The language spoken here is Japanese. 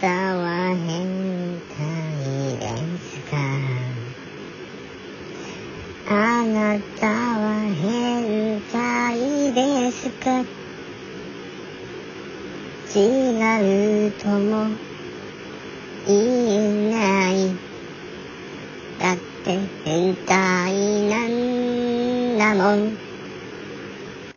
たは変態ですか？あなたは変態ですか？違うとも言えない。だって変態なんだもん。